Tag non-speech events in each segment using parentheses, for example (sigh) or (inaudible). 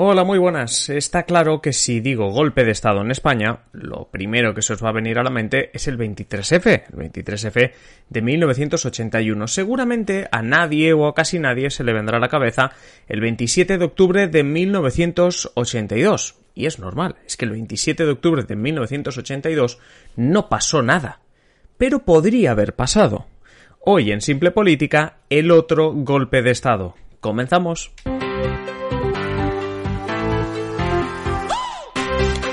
Hola, muy buenas. Está claro que si digo golpe de Estado en España, lo primero que se os va a venir a la mente es el 23F, el 23F de 1981. Seguramente a nadie o a casi nadie se le vendrá a la cabeza el 27 de octubre de 1982. Y es normal, es que el 27 de octubre de 1982 no pasó nada. Pero podría haber pasado. Hoy en Simple Política, el otro golpe de Estado. Comenzamos.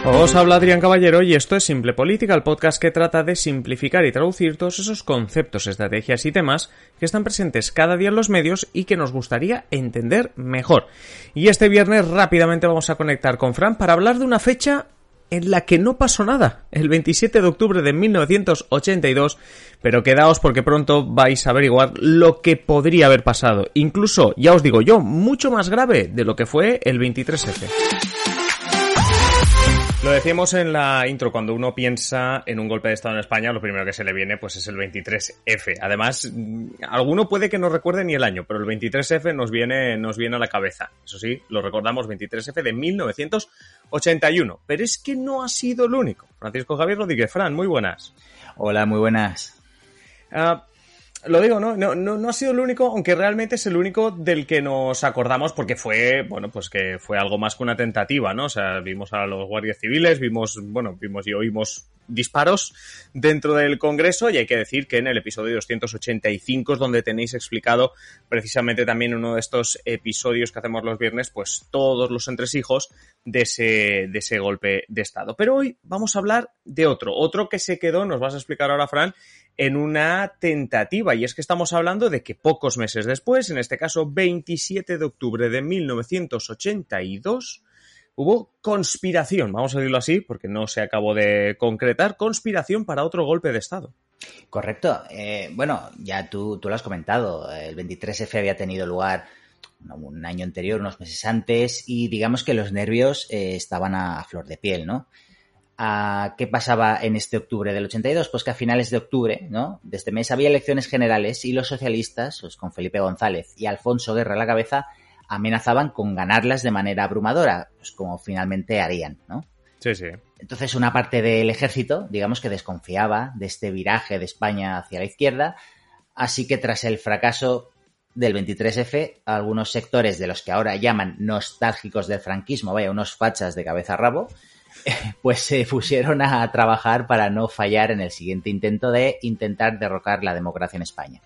Os habla Adrián Caballero y esto es Simple Política, el podcast que trata de simplificar y traducir todos esos conceptos, estrategias y temas que están presentes cada día en los medios y que nos gustaría entender mejor. Y este viernes rápidamente vamos a conectar con Fran para hablar de una fecha en la que no pasó nada, el 27 de octubre de 1982, pero quedaos porque pronto vais a averiguar lo que podría haber pasado, incluso, ya os digo yo, mucho más grave de lo que fue el 23F. Lo decíamos en la intro, cuando uno piensa en un golpe de Estado en España, lo primero que se le viene pues es el 23F. Además, mm, alguno puede que no recuerde ni el año, pero el 23F nos viene, nos viene a la cabeza. Eso sí, lo recordamos, 23F de 1981. Pero es que no ha sido el único. Francisco Javier Rodríguez, Fran, muy buenas. Hola, muy buenas. Ah, lo digo, ¿no? No, ¿no? ha sido el único, aunque realmente es el único del que nos acordamos porque fue, bueno, pues que fue algo más que una tentativa, ¿no? O sea, vimos a los guardias civiles, vimos, bueno, vimos y oímos disparos dentro del Congreso y hay que decir que en el episodio 285 es donde tenéis explicado precisamente también uno de estos episodios que hacemos los viernes, pues todos los entresijos de ese, de ese golpe de Estado. Pero hoy vamos a hablar de otro, otro que se quedó, nos vas a explicar ahora, Fran, en una tentativa. Y es que estamos hablando de que pocos meses después, en este caso 27 de octubre de 1982, hubo conspiración, vamos a decirlo así, porque no se acabó de concretar, conspiración para otro golpe de Estado. Correcto. Eh, bueno, ya tú, tú lo has comentado, el 23F había tenido lugar un año anterior, unos meses antes, y digamos que los nervios eh, estaban a flor de piel, ¿no? ¿Qué pasaba en este octubre del 82? Pues que a finales de octubre, ¿no? De este mes había elecciones generales y los socialistas, pues con Felipe González y Alfonso Guerra a la cabeza, amenazaban con ganarlas de manera abrumadora, pues como finalmente harían, ¿no? Sí, sí. Entonces una parte del ejército, digamos que desconfiaba de este viraje de España hacia la izquierda, así que tras el fracaso del 23F, algunos sectores de los que ahora llaman nostálgicos del franquismo, vaya, unos fachas de cabeza a rabo, (laughs) pues se pusieron a trabajar para no fallar en el siguiente intento de intentar derrocar la democracia en España.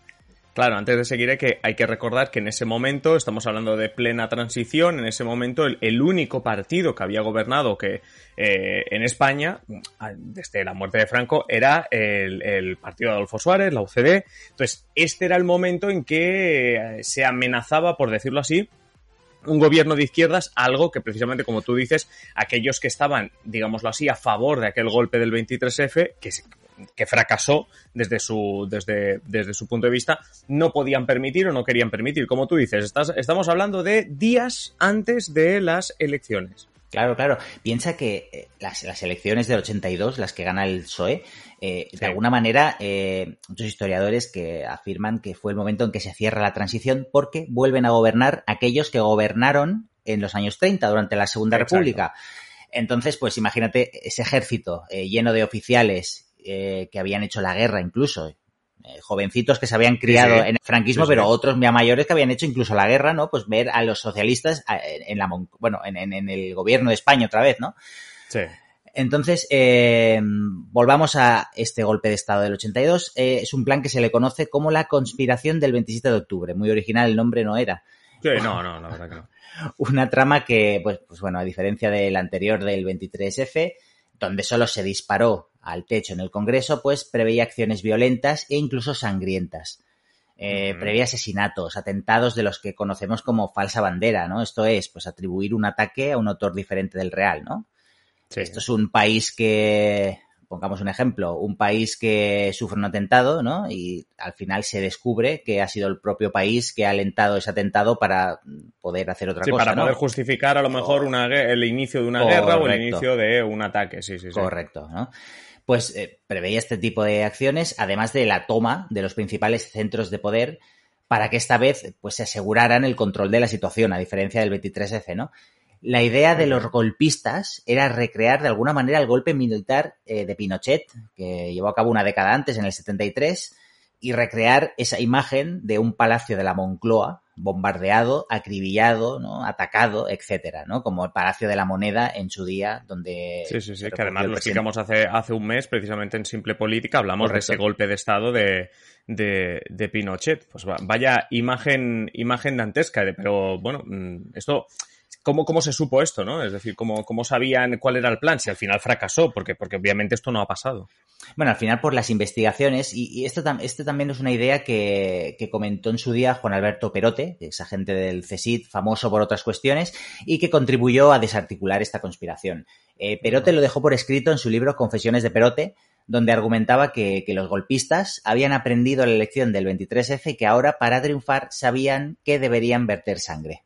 Claro, antes de seguir hay que, hay que recordar que en ese momento, estamos hablando de plena transición, en ese momento el, único partido que había gobernado que eh, en España, desde la muerte de Franco, era el, el, partido de Adolfo Suárez, la UCD. Entonces, este era el momento en que se amenazaba, por decirlo así, un gobierno de izquierdas, algo que precisamente, como tú dices, aquellos que estaban, digámoslo así, a favor de aquel golpe del 23F, que, que fracasó desde su, desde, desde su punto de vista, no podían permitir o no querían permitir. Como tú dices, estás, estamos hablando de días antes de las elecciones. Claro, claro. Piensa que eh, las, las, elecciones del 82, las que gana el PSOE, eh, de alguna manera, eh, muchos historiadores que afirman que fue el momento en que se cierra la transición porque vuelven a gobernar aquellos que gobernaron en los años 30, durante la Segunda República. Entonces, pues imagínate ese ejército lleno de oficiales que habían hecho la guerra incluso, eh, jovencitos que se habían criado en el franquismo, pero otros ya mayores que habían hecho incluso la guerra, ¿no? Pues ver a los socialistas en la bueno, en, el gobierno de España otra vez, ¿no? Sí. Entonces, eh, volvamos a este golpe de Estado del 82. Eh, es un plan que se le conoce como la conspiración del 27 de octubre. Muy original el nombre no era. Sí, no, no, la verdad que no. (laughs) Una trama que, pues, pues bueno, a diferencia del anterior del 23F, donde solo se disparó al techo en el Congreso, pues preveía acciones violentas e incluso sangrientas. Eh, preveía asesinatos, atentados de los que conocemos como falsa bandera, ¿no? Esto es, pues atribuir un ataque a un autor diferente del real, ¿no? Esto es un país que, pongamos un ejemplo, un país que sufre un atentado, ¿no? Y al final se descubre que ha sido el propio país que ha alentado ese atentado para poder hacer otra sí, cosa. Para poder justificar a lo mejor una, el inicio de una guerra o el inicio de un ataque, sí, sí, sí. Correcto, ¿no? Pues eh, preveía este tipo de acciones, además de la toma de los principales centros de poder para que esta vez pues se aseguraran el control de la situación, a diferencia del 23F, ¿no? La idea de los golpistas era recrear de alguna manera el golpe militar eh, de Pinochet, que llevó a cabo una década antes, en el 73, y recrear esa imagen de un palacio de la Moncloa bombardeado, acribillado, ¿no? atacado, etcétera, ¿no? Como el Palacio de la Moneda en su día, donde... Sí, sí, sí, que además lo explicamos hace, hace un mes, precisamente en Simple Política, hablamos de ese golpe de Estado de, de, de, Pinochet. Pues vaya imagen, imagen dantesca, pero bueno, mm, esto ¿Cómo, ¿Cómo se supo esto, no? Es decir, ¿cómo, ¿cómo sabían cuál era el plan? Si al final fracasó, porque, porque obviamente esto no ha pasado. Bueno, al final por las investigaciones, y, esto, esto, también es una idea que, que, comentó en su día Juan Alberto Perote, ex agente del CSID, famoso por otras cuestiones, y que contribuyó a desarticular esta conspiración. Eh, Perote lo dejó por escrito en su libro Confesiones de Perote, donde argumentaba que, que, los golpistas habían aprendido la lección del 23F y que ahora, para triunfar, sabían que deberían verter sangre.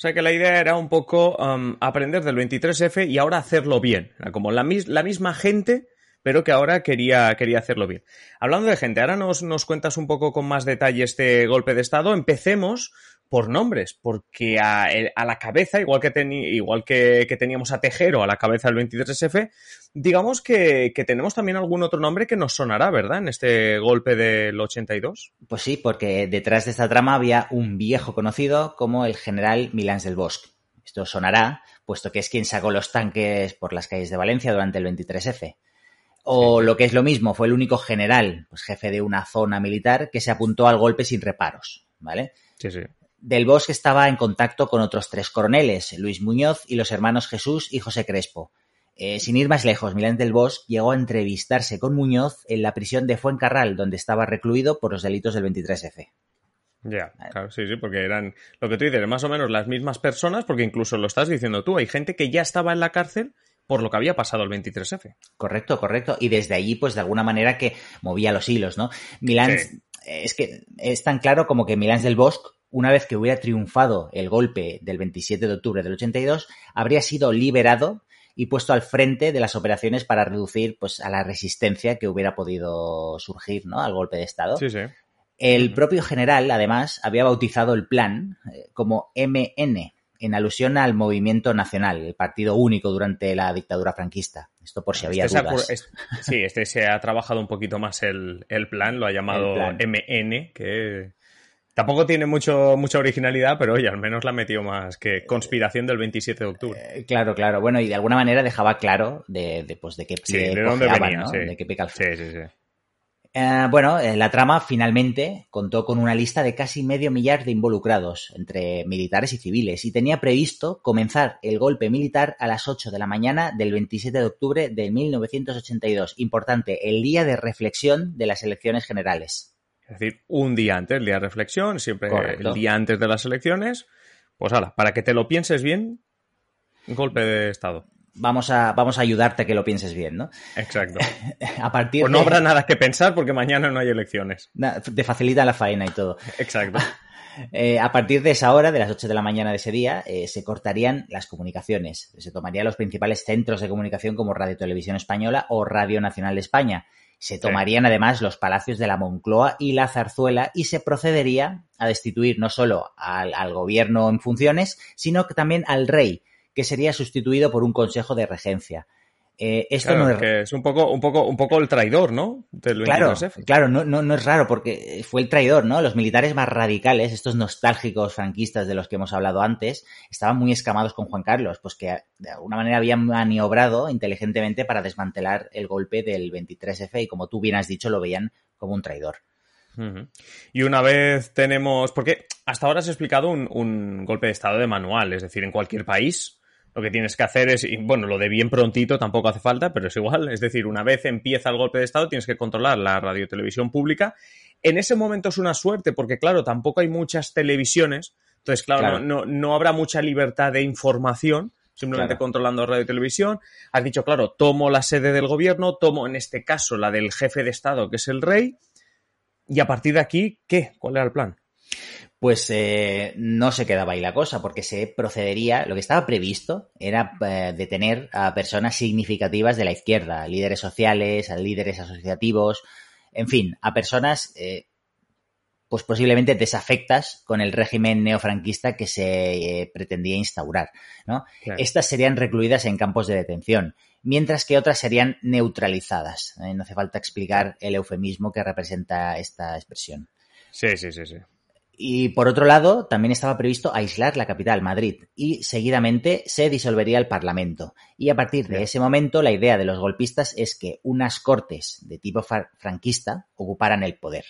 O sea que la idea era un poco um, aprender del 23F y ahora hacerlo bien. Como la, la, misma gente, pero que ahora quería, quería hacerlo bien. Hablando de gente, ahora nos, nos cuentas un poco con más detalle este golpe de Estado. Empecemos por nombres, porque a, la cabeza, igual que, igual que, que, teníamos a Tejero a la cabeza del 23F, digamos que, que, tenemos también algún otro nombre que nos sonará, ¿verdad? En este golpe del 82. Pues sí, porque detrás de esta trama había un viejo conocido como el general Milán del Bosque. Esto sonará, puesto que es quien sacó los tanques por las calles de Valencia durante el 23F. O lo que es lo mismo, fue el único general, pues jefe de una zona militar, que se apuntó al golpe sin reparos, ¿vale? Sí, sí. Del Bosque estaba en contacto con otros tres coroneles, Luis Muñoz y los hermanos Jesús y José Crespo. Eh, sin ir más lejos, Milán del Bosque llegó a entrevistarse con Muñoz en la prisión de Fuencarral, donde estaba recluido por los delitos del 23F. Ya, claro, sí, sí, porque eran lo que tú dices, más o menos las mismas personas, porque incluso lo estás diciendo tú, hay gente que ya estaba en la cárcel por lo que había pasado el 23F. Correcto, correcto. Y desde allí, pues de alguna manera que movía los hilos, ¿no? Milán, es que es tan claro como que Milán del Bosque una vez que hubiera triunfado el golpe del 27 de octubre del 82, habría sido liberado y puesto al frente de las operaciones para reducir pues, a la resistencia que hubiera podido surgir ¿no? al golpe de Estado. Sí, sí. El propio general, además, había bautizado el plan eh, como MN, en alusión al movimiento nacional, el partido único durante la dictadura franquista. Esto por si había este dudas. sí, este se ha trabajado un poquito más el, el plan, lo ha (laughs) llamado MN, que Tampoco tiene mucho, mucha originalidad, pero oye, al menos la metió más que conspiración del 27 de octubre. Eh, claro, claro. Bueno, y de alguna manera dejaba claro de, de, pues, de qué sí, de dónde venía, ¿no? sí. De qué pica el Sí, sí, sí. Eh, bueno, eh, la trama finalmente contó con una lista de casi medio millar de involucrados, entre militares y civiles, y tenía previsto comenzar el golpe militar a las 8 de la mañana del 27 de octubre de 1982. Importante, el día de reflexión de las elecciones generales. Es decir, un día antes, el día de reflexión, siempre Correcto. el día antes de las elecciones. Pues ahora, para que te lo pienses bien, golpe de Estado. Vamos a, vamos a ayudarte a que lo pienses bien, ¿no? Exacto. (laughs) a partir Pues no de... habrá nada que pensar porque mañana no hay elecciones. Te facilita la faena y todo. Exacto. (laughs) Eh, a partir de esa hora, de las 8 de la mañana de ese día, eh, se cortarían las comunicaciones. Se tomarían los principales centros de comunicación como Radio Televisión Española o Radio Nacional de España. Se tomarían además los palacios de la Moncloa y la Zarzuela y se procedería a destituir no solo al, al gobierno en funciones, sino que también al rey, que sería sustituido por un consejo de regencia. Eh, esto Claro, no es que es un poco, un poco, un poco el traidor, ¿no? Del Claro, 23F. claro, no, no, no es raro porque fue el traidor, ¿no? Los militares más radicales, estos nostálgicos franquistas de los que hemos hablado antes, estaban muy escamados con Juan Carlos, pues que de alguna manera habían maniobrado inteligentemente para desmantelar el golpe del 23F y como tú bien has dicho, lo veían como un traidor. Y una vez tenemos. Porque hasta ahora has explicado un, un golpe de estado de manual, es decir, en cualquier país. Lo que tienes que hacer es, y bueno, lo de bien prontito tampoco hace falta, pero es igual. Es decir, una vez empieza el golpe de Estado, tienes que controlar la radiotelevisión pública. En ese momento es una suerte, porque claro, tampoco hay muchas televisiones. Entonces, claro, Claro. No, no, no habrá mucha libertad de información, simplemente Claro. controlando radio y televisión. Has dicho, claro, tomo la sede del gobierno, tomo en este caso la del jefe de Estado, que es el rey. Y a partir de aquí, ¿qué? ¿Cuál era el plan? Pues eh, no se quedaba ahí la cosa, porque se procedería, lo que estaba previsto era eh, detener a personas significativas de la izquierda, líderes sociales, a líderes asociativos, en fin, a personas eh, pues posiblemente desafectas con el régimen neofranquista que se eh, pretendía instaurar. ¿no? Estas serían recluidas en campos de detención, mientras que otras serían neutralizadas. ¿eh? No hace falta explicar el eufemismo que representa esta expresión. Sí, sí, sí, sí. Y por otro lado, también estaba previsto aislar la capital, Madrid, y seguidamente se disolvería el Parlamento. Y a partir de ese momento, la idea de los golpistas es que unas cortes de tipo franquista ocuparan el poder.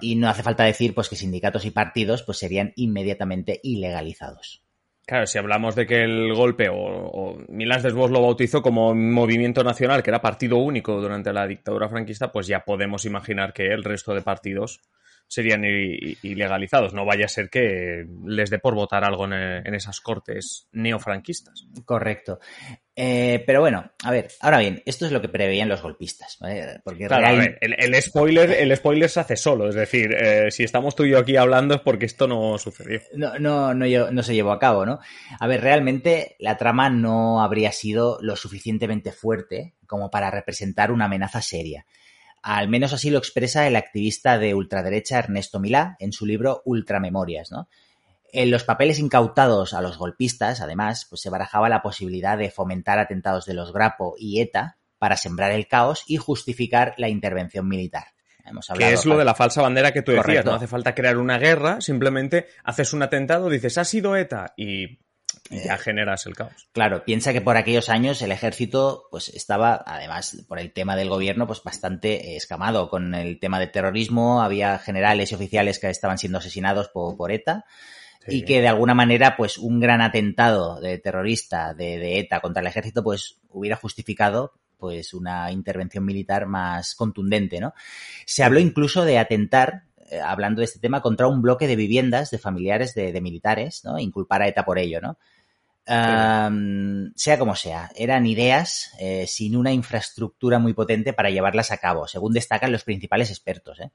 Y no hace falta decir pues que sindicatos y partidos pues serían inmediatamente ilegalizados. Claro, si hablamos de que el golpe, o, o Milán Desbos lo bautizó como movimiento nacional, que era partido único durante la dictadura franquista, pues ya podemos imaginar que el resto de partidos serían ilegalizados. No vaya a ser que les dé por votar algo en, esas cortes neofranquistas. Correcto. Eh, pero bueno, a ver, ahora bien, esto es lo que preveían los golpistas. Porque claro, el, spoiler, el spoiler se hace solo. Es decir, eh, si estamos tú y yo aquí hablando es porque esto no sucedió. No, no, no, no se llevó a cabo, ¿no? A ver, realmente la trama no habría sido lo suficientemente fuerte como para representar una amenaza seria. Al menos así lo expresa el activista de ultraderecha Ernesto Milá en su libro Ultramemorias, ¿no? En los papeles incautados a los golpistas, además, pues se barajaba la posibilidad de fomentar atentados de los Grapo y ETA para sembrar el caos y justificar la intervención militar. Hemos que es lo de la falsa bandera que tú decías, no hace falta crear una guerra, simplemente haces un atentado, dices, ha sido ETA y ya generas el caos. Claro, piensa que por aquellos años el ejército pues estaba, además por el tema del gobierno, pues bastante eh, escamado con el tema del terrorismo, había generales y oficiales que estaban siendo asesinados por, ETA. Y que de alguna manera, pues, un gran atentado de terrorista de, ETA contra el ejército, pues, hubiera justificado pues una intervención militar más contundente, ¿no? Se habló incluso de atentar eh, hablando de este tema, contra un bloque de viviendas de familiares de, militares, ¿no? Inculpar a ETA por ello, ¿no? sea como sea, eran ideas eh, sin una infraestructura muy potente para llevarlas a cabo, según destacan los principales expertos. ¿eh?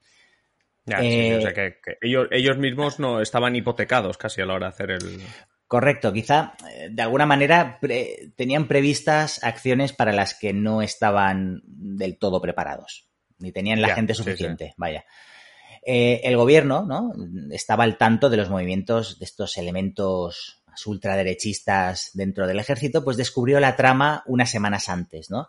o sea que, ellos, ellos, mismos no estaban hipotecados casi a la hora de hacer el. Correcto, quizá de alguna manera tenían previstas acciones para las que no estaban del todo preparados, ni tenían la gente suficiente, vaya. Eh, el gobierno ¿no? estaba al tanto de los movimientos de estos elementos ultraderechistas dentro del ejército, pues descubrió la trama unas semanas antes, ¿no?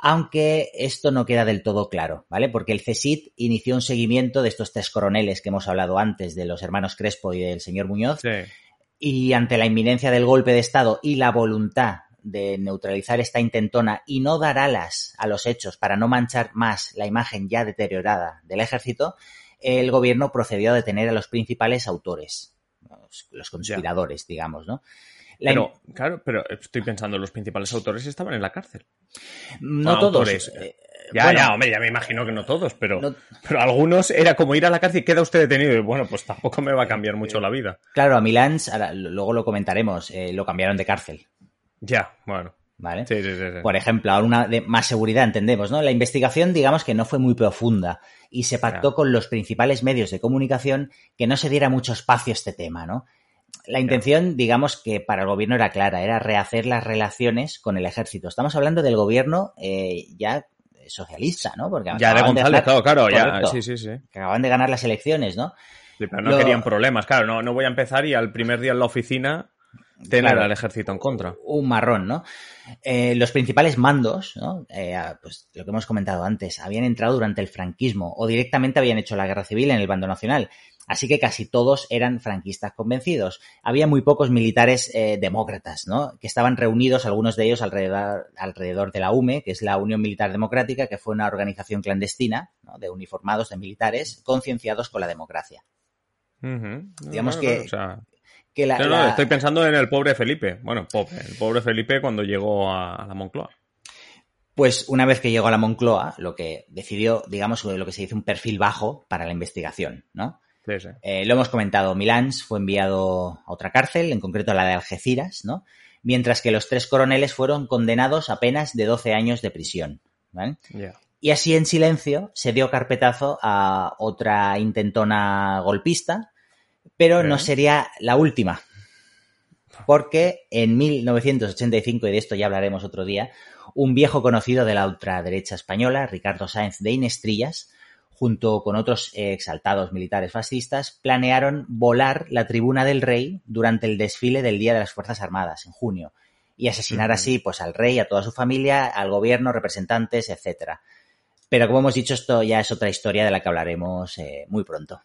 Aunque esto no queda del todo claro, ¿vale? Porque el CESIT inició un seguimiento de estos tres coroneles que hemos hablado antes, de los hermanos Crespo y del señor Muñoz. Y ante la inminencia del golpe de Estado y la voluntad de neutralizar esta intentona y no dar alas a los hechos para no manchar más la imagen ya deteriorada del ejército, el gobierno procedió a detener a los principales autores, los, conspiradores, digamos, ¿no? pero, claro, pero estoy pensando, los principales autores estaban en la cárcel. No todos. Eh, ya, ya, hombre, ya me imagino que no todos, pero, pero algunos era como ir a la cárcel y queda usted detenido. Y bueno, pues tampoco me va a cambiar mucho la vida. Claro, a Milán, luego lo comentaremos, eh, lo cambiaron de cárcel. Ya, bueno. ¿Vale? Sí, sí, sí, Por ejemplo, ahora una de más seguridad, entendemos, ¿no? La investigación, digamos que no fue muy profunda y se pactó con los principales medios de comunicación que no se diera mucho espacio a este tema, ¿no? La intención, digamos que para el gobierno era clara, era rehacer las relaciones con el ejército. Estamos hablando del gobierno eh, ya socialista, ¿no? Porque ya de González, claro, claro, ya, sí, sí, sí. Que acaban de ganar las elecciones, ¿no? pero no querían problemas, claro, no, no voy a empezar y al primer día en la oficina tener al ejército en contra. Un marrón, ¿no? Eh, los principales mandos, ¿no? Eh, pues lo que hemos comentado antes, habían entrado durante el franquismo o directamente habían hecho la guerra civil en el bando nacional. Así que casi todos eran franquistas convencidos. Había muy pocos militares eh, demócratas, ¿no? Que estaban reunidos, algunos de ellos alrededor, alrededor de la UME, que es la Unión Militar Democrática, que fue una organización clandestina de uniformados, de militares, concienciados con la democracia. Digamos que, estoy pensando en el pobre Felipe. Bueno, el pobre Felipe cuando llegó a, la Moncloa. Pues una vez que llegó a la Moncloa, lo que decidió, digamos, lo que se dice un perfil bajo para la investigación, ¿no? Eh, lo hemos comentado, Milán fue enviado a otra cárcel, en concreto a la de Algeciras, ¿no? Mientras que los tres coroneles fueron condenados a penas de 12 años de prisión. Y así en silencio se dio carpetazo a otra intentona golpista, pero no sería la última. Porque en 1985, y de esto ya hablaremos otro día, un viejo conocido de la ultraderecha española, Ricardo Sáenz de Inestrillas, junto con otros exaltados militares fascistas, planearon volar la tribuna del rey durante el desfile del Día de las Fuerzas Armadas, en junio, y asesinar así pues al rey, a toda su familia, al gobierno, representantes, etcétera. Pero como hemos dicho, esto ya es otra historia de la que hablaremos eh, muy pronto.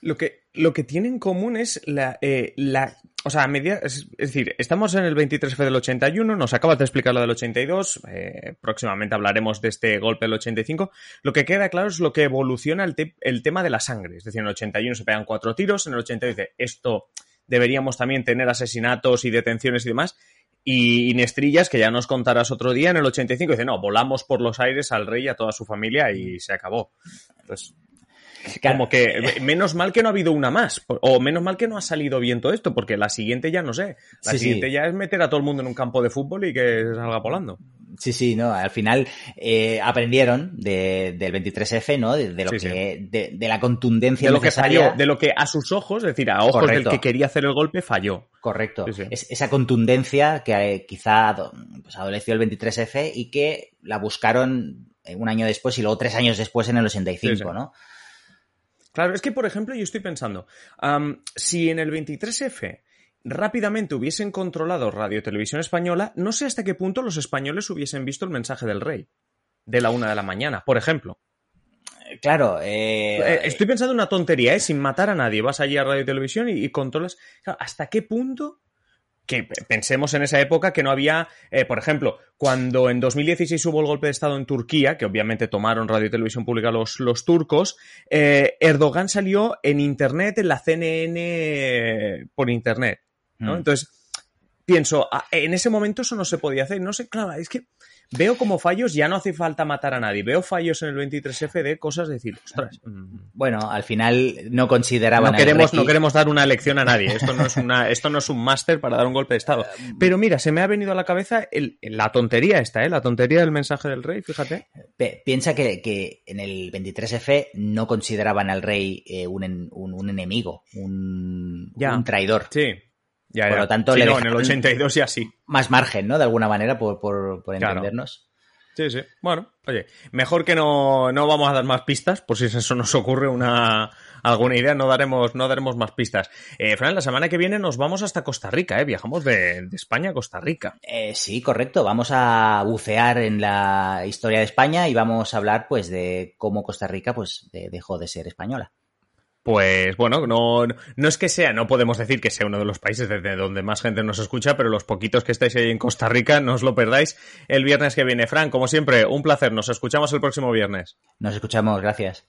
Lo que, lo que tiene en común es la, eh, la o sea, media, es, decir, estamos en el 23F del 81, nos acabas de explicar lo del 82, eh, próximamente hablaremos de este golpe del 85. Lo que queda claro es lo que evoluciona el, el, tema de la sangre. Es decir, en el 81 se pegan cuatro tiros, en el 82 dice, esto deberíamos también tener asesinatos y detenciones y demás. Y Inestrillas, que ya nos contarás otro día, en el 85 dice, no, volamos por los aires al rey y a toda su familia y se acabó. Entonces, como que menos mal que no ha habido una más, o menos mal que no ha salido bien todo esto, porque la siguiente ya no sé. La siguiente ya es meter a todo el mundo en un campo de fútbol y que salga volando. Sí, sí, no, al final eh, aprendieron del 23F, ¿no? De, lo que, de, la contundencia de lo que falló, de lo que a sus ojos, es decir, a ojos del que quería hacer el golpe, falló. Correcto. esa contundencia que eh, quizá pues, adoleció el 23F y que la buscaron un año después y luego tres años después en el 85, ¿no? Claro, es que, por ejemplo, yo estoy pensando, si en el 23F rápidamente hubiesen controlado Radio Televisión Española, no sé hasta qué punto los españoles hubiesen visto el mensaje del rey de la una de la mañana, por ejemplo. Eh, claro, eh, eh... estoy pensando una tontería, ¿eh? Sin matar a nadie, vas allí a Radio Televisión y, y controlas. ¿Hasta qué punto que pensemos en esa época que no había, eh, por ejemplo, cuando en 2016 hubo el golpe de Estado en Turquía, que obviamente tomaron radio y televisión pública los, los turcos, eh, Erdogan salió en Internet, en la CNN por Internet. ¿no? Mm. Entonces, pienso, ah, en ese momento eso no se podía hacer. No sé, claro, es que veo como fallos, ya no hace falta matar a nadie. Veo fallos en el 23F de cosas de decir, ostras. Mm". Bueno, al final no consideraban. No queremos, no queremos dar una lección a nadie. Esto no es una, (laughs) esto no es un máster para dar un golpe de estado. Pero mira, se me ha venido a la cabeza la tontería esta, ¿eh? La tontería del mensaje del rey, fíjate. piensa que, en el 23F no consideraban al rey eh, un, un, enemigo, un, un traidor. Sí. Ya, por lo tanto, le no, en el 82 y así. Más margen, ¿no? De alguna manera, por, por, por entendernos. Sí, sí. Bueno, oye, mejor que no, no vamos a dar más pistas, por si eso nos ocurre una alguna idea, no daremos, no daremos más pistas. Eh, Fran, la semana que viene nos vamos hasta Costa Rica, ¿eh? Viajamos de, España a Costa Rica. Eh, sí, correcto. Vamos a bucear en la historia de España y vamos a hablar, pues, de cómo Costa Rica, pues, dejó de ser española. Pues bueno, no, no es que sea, no podemos decir que sea uno de los países desde donde más gente nos escucha, pero los poquitos que estáis ahí en Costa Rica, no os lo perdáis el viernes que viene. Fran, como siempre, un placer. Nos escuchamos el próximo viernes. Nos escuchamos, gracias.